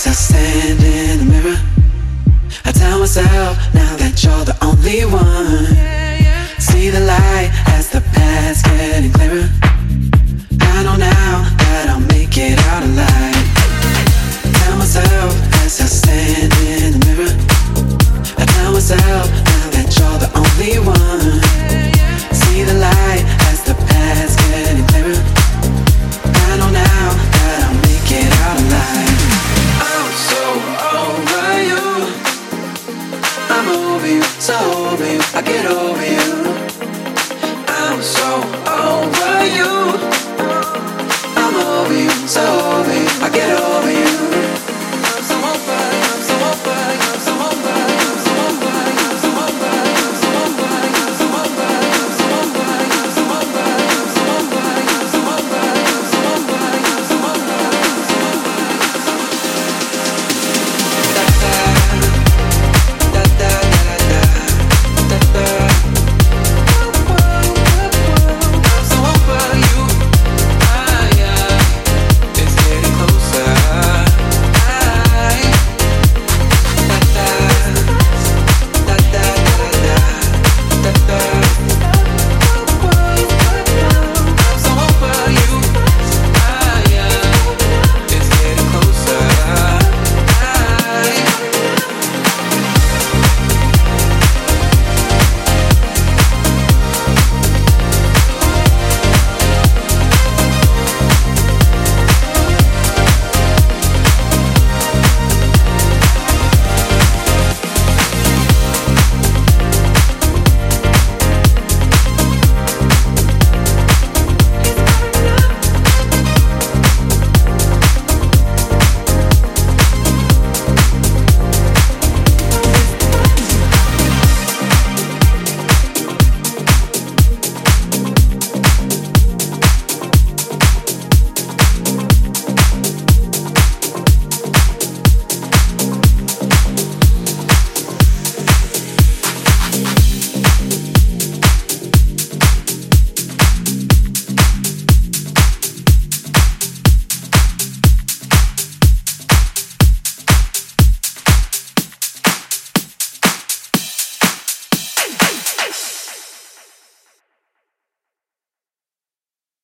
As I stand in the mirror, I tell myself now that you're the only one. See the light as the past.